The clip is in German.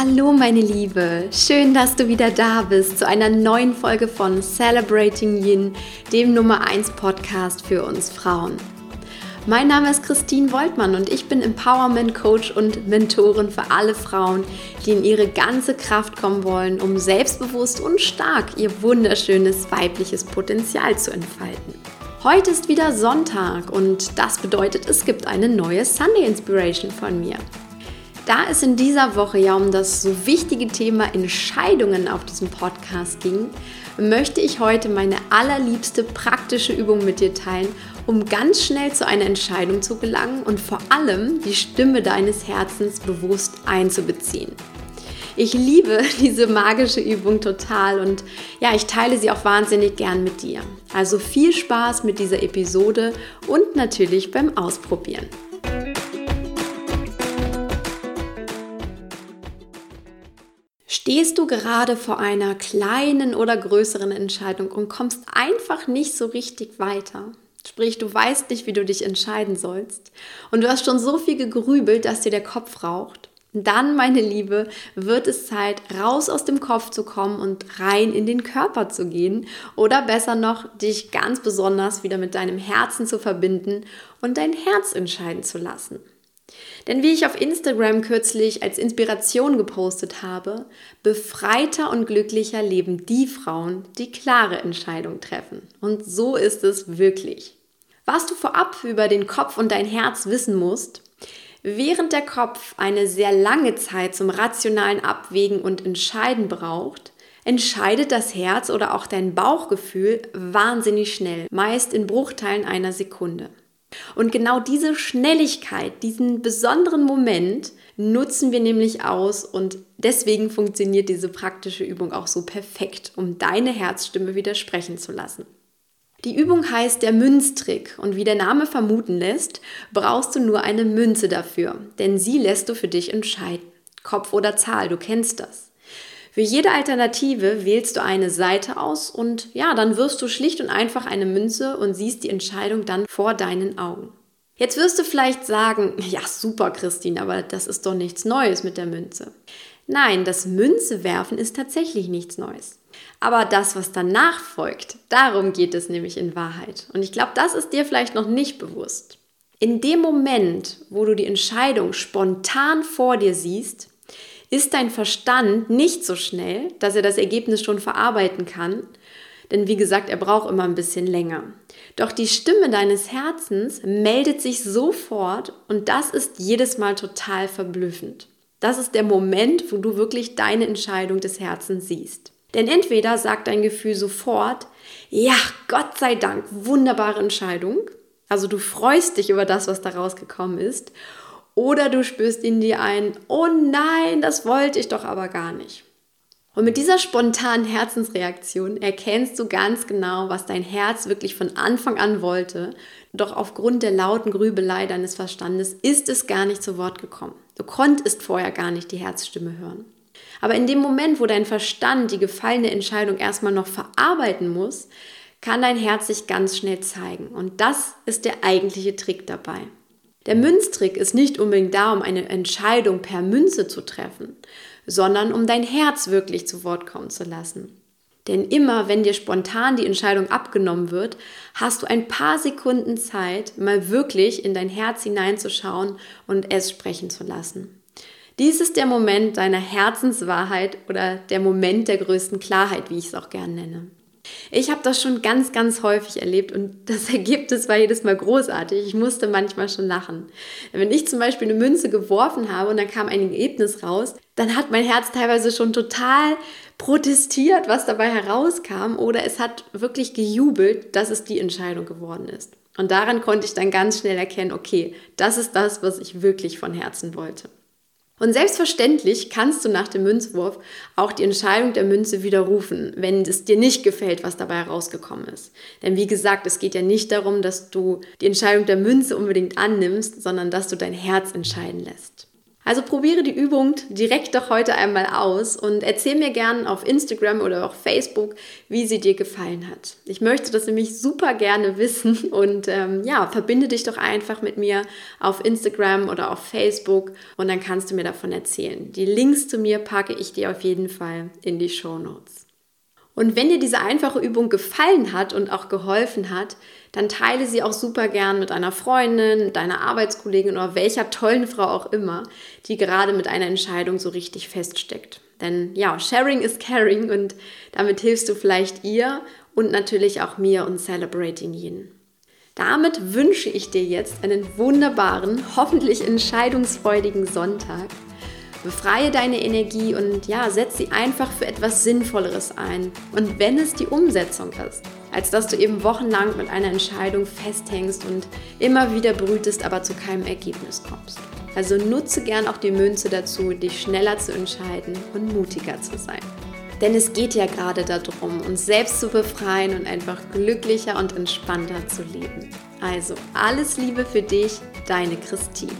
Hallo meine Liebe, schön, dass du wieder da bist zu einer neuen Folge von Celebrating Yin, dem Nummer 1 Podcast für uns Frauen. Mein Name ist Christine Woltmann und ich bin Empowerment Coach und Mentorin für alle Frauen, die in ihre ganze Kraft kommen wollen, um selbstbewusst und stark ihr wunderschönes weibliches Potenzial zu entfalten. Heute ist wieder Sonntag und das bedeutet, es gibt eine neue Sunday Inspiration von mir. Da es in dieser Woche ja um das so wichtige Thema Entscheidungen auf diesem Podcast ging, möchte ich heute meine allerliebste praktische Übung mit dir teilen, um ganz schnell zu einer Entscheidung zu gelangen und vor allem die Stimme deines Herzens bewusst einzubeziehen. Ich liebe diese magische Übung total und ja, ich teile sie auch wahnsinnig gern mit dir. Also viel Spaß mit dieser Episode und natürlich beim Ausprobieren. Stehst du gerade vor einer kleinen oder größeren Entscheidung und kommst einfach nicht so richtig weiter? Sprich, du weißt nicht, wie du dich entscheiden sollst und du hast schon so viel gegrübelt, dass dir der Kopf raucht. Dann, meine Liebe, wird es Zeit, raus aus dem Kopf zu kommen und rein in den Körper zu gehen oder besser noch, dich ganz besonders wieder mit deinem Herzen zu verbinden und dein Herz entscheiden zu lassen. Denn wie ich auf Instagram kürzlich als Inspiration gepostet habe, befreiter und glücklicher leben die Frauen, die klare Entscheidungen treffen. Und so ist es wirklich. Was du vorab über den Kopf und dein Herz wissen musst, während der Kopf eine sehr lange Zeit zum rationalen Abwägen und Entscheiden braucht, entscheidet das Herz oder auch dein Bauchgefühl wahnsinnig schnell, meist in Bruchteilen einer Sekunde. Und genau diese Schnelligkeit, diesen besonderen Moment nutzen wir nämlich aus und deswegen funktioniert diese praktische Übung auch so perfekt, um deine Herzstimme widersprechen zu lassen. Die Übung heißt der Münztrick und wie der Name vermuten lässt, brauchst du nur eine Münze dafür, denn sie lässt du für dich entscheiden. Kopf oder Zahl, du kennst das. Für jede Alternative wählst du eine Seite aus und ja, dann wirfst du schlicht und einfach eine Münze und siehst die Entscheidung dann vor deinen Augen. Jetzt wirst du vielleicht sagen, ja super Christine, aber das ist doch nichts Neues mit der Münze. Nein, das Münzewerfen ist tatsächlich nichts Neues. Aber das, was danach folgt, darum geht es nämlich in Wahrheit. Und ich glaube, das ist dir vielleicht noch nicht bewusst. In dem Moment, wo du die Entscheidung spontan vor dir siehst, ist dein Verstand nicht so schnell, dass er das Ergebnis schon verarbeiten kann. Denn wie gesagt, er braucht immer ein bisschen länger. Doch die Stimme deines Herzens meldet sich sofort und das ist jedes Mal total verblüffend. Das ist der Moment, wo du wirklich deine Entscheidung des Herzens siehst. Denn entweder sagt dein Gefühl sofort, ja, Gott sei Dank, wunderbare Entscheidung. Also du freust dich über das, was da rausgekommen ist. Oder du spürst in dir ein, oh nein, das wollte ich doch aber gar nicht. Und mit dieser spontanen Herzensreaktion erkennst du ganz genau, was dein Herz wirklich von Anfang an wollte. Doch aufgrund der lauten Grübelei deines Verstandes ist es gar nicht zu Wort gekommen. Du konntest vorher gar nicht die Herzstimme hören. Aber in dem Moment, wo dein Verstand die gefallene Entscheidung erstmal noch verarbeiten muss, kann dein Herz sich ganz schnell zeigen. Und das ist der eigentliche Trick dabei. Der Münztrick ist nicht unbedingt da, um eine Entscheidung per Münze zu treffen, sondern um dein Herz wirklich zu Wort kommen zu lassen. Denn immer, wenn dir spontan die Entscheidung abgenommen wird, hast du ein paar Sekunden Zeit, mal wirklich in dein Herz hineinzuschauen und es sprechen zu lassen. Dies ist der Moment deiner Herzenswahrheit oder der Moment der größten Klarheit, wie ich es auch gern nenne. Ich habe das schon ganz, ganz häufig erlebt und das Ergebnis war jedes Mal großartig. Ich musste manchmal schon lachen. Wenn ich zum Beispiel eine Münze geworfen habe und dann kam ein Ergebnis raus, dann hat mein Herz teilweise schon total protestiert, was dabei herauskam, oder es hat wirklich gejubelt, dass es die Entscheidung geworden ist. Und daran konnte ich dann ganz schnell erkennen, okay, das ist das, was ich wirklich von Herzen wollte. Und selbstverständlich kannst du nach dem Münzwurf auch die Entscheidung der Münze widerrufen, wenn es dir nicht gefällt, was dabei herausgekommen ist. Denn wie gesagt, es geht ja nicht darum, dass du die Entscheidung der Münze unbedingt annimmst, sondern dass du dein Herz entscheiden lässt. Also probiere die Übung direkt doch heute einmal aus und erzähl mir gerne auf Instagram oder auf Facebook, wie sie dir gefallen hat. Ich möchte das nämlich super gerne wissen und ähm, ja, verbinde dich doch einfach mit mir auf Instagram oder auf Facebook und dann kannst du mir davon erzählen. Die Links zu mir packe ich dir auf jeden Fall in die Show Notes. Und wenn dir diese einfache Übung gefallen hat und auch geholfen hat, dann teile sie auch super gern mit einer Freundin, deiner Arbeitskollegin oder welcher tollen Frau auch immer, die gerade mit einer Entscheidung so richtig feststeckt. Denn ja, Sharing is Caring und damit hilfst du vielleicht ihr und natürlich auch mir und Celebrating Yin. Damit wünsche ich dir jetzt einen wunderbaren, hoffentlich entscheidungsfreudigen Sonntag Befreie deine Energie und ja, setz sie einfach für etwas Sinnvolleres ein. Und wenn es die Umsetzung ist, als dass du eben wochenlang mit einer Entscheidung festhängst und immer wieder brütest, aber zu keinem Ergebnis kommst. Also nutze gern auch die Münze dazu, dich schneller zu entscheiden und mutiger zu sein. Denn es geht ja gerade darum, uns selbst zu befreien und einfach glücklicher und entspannter zu leben. Also alles Liebe für dich, deine Christine.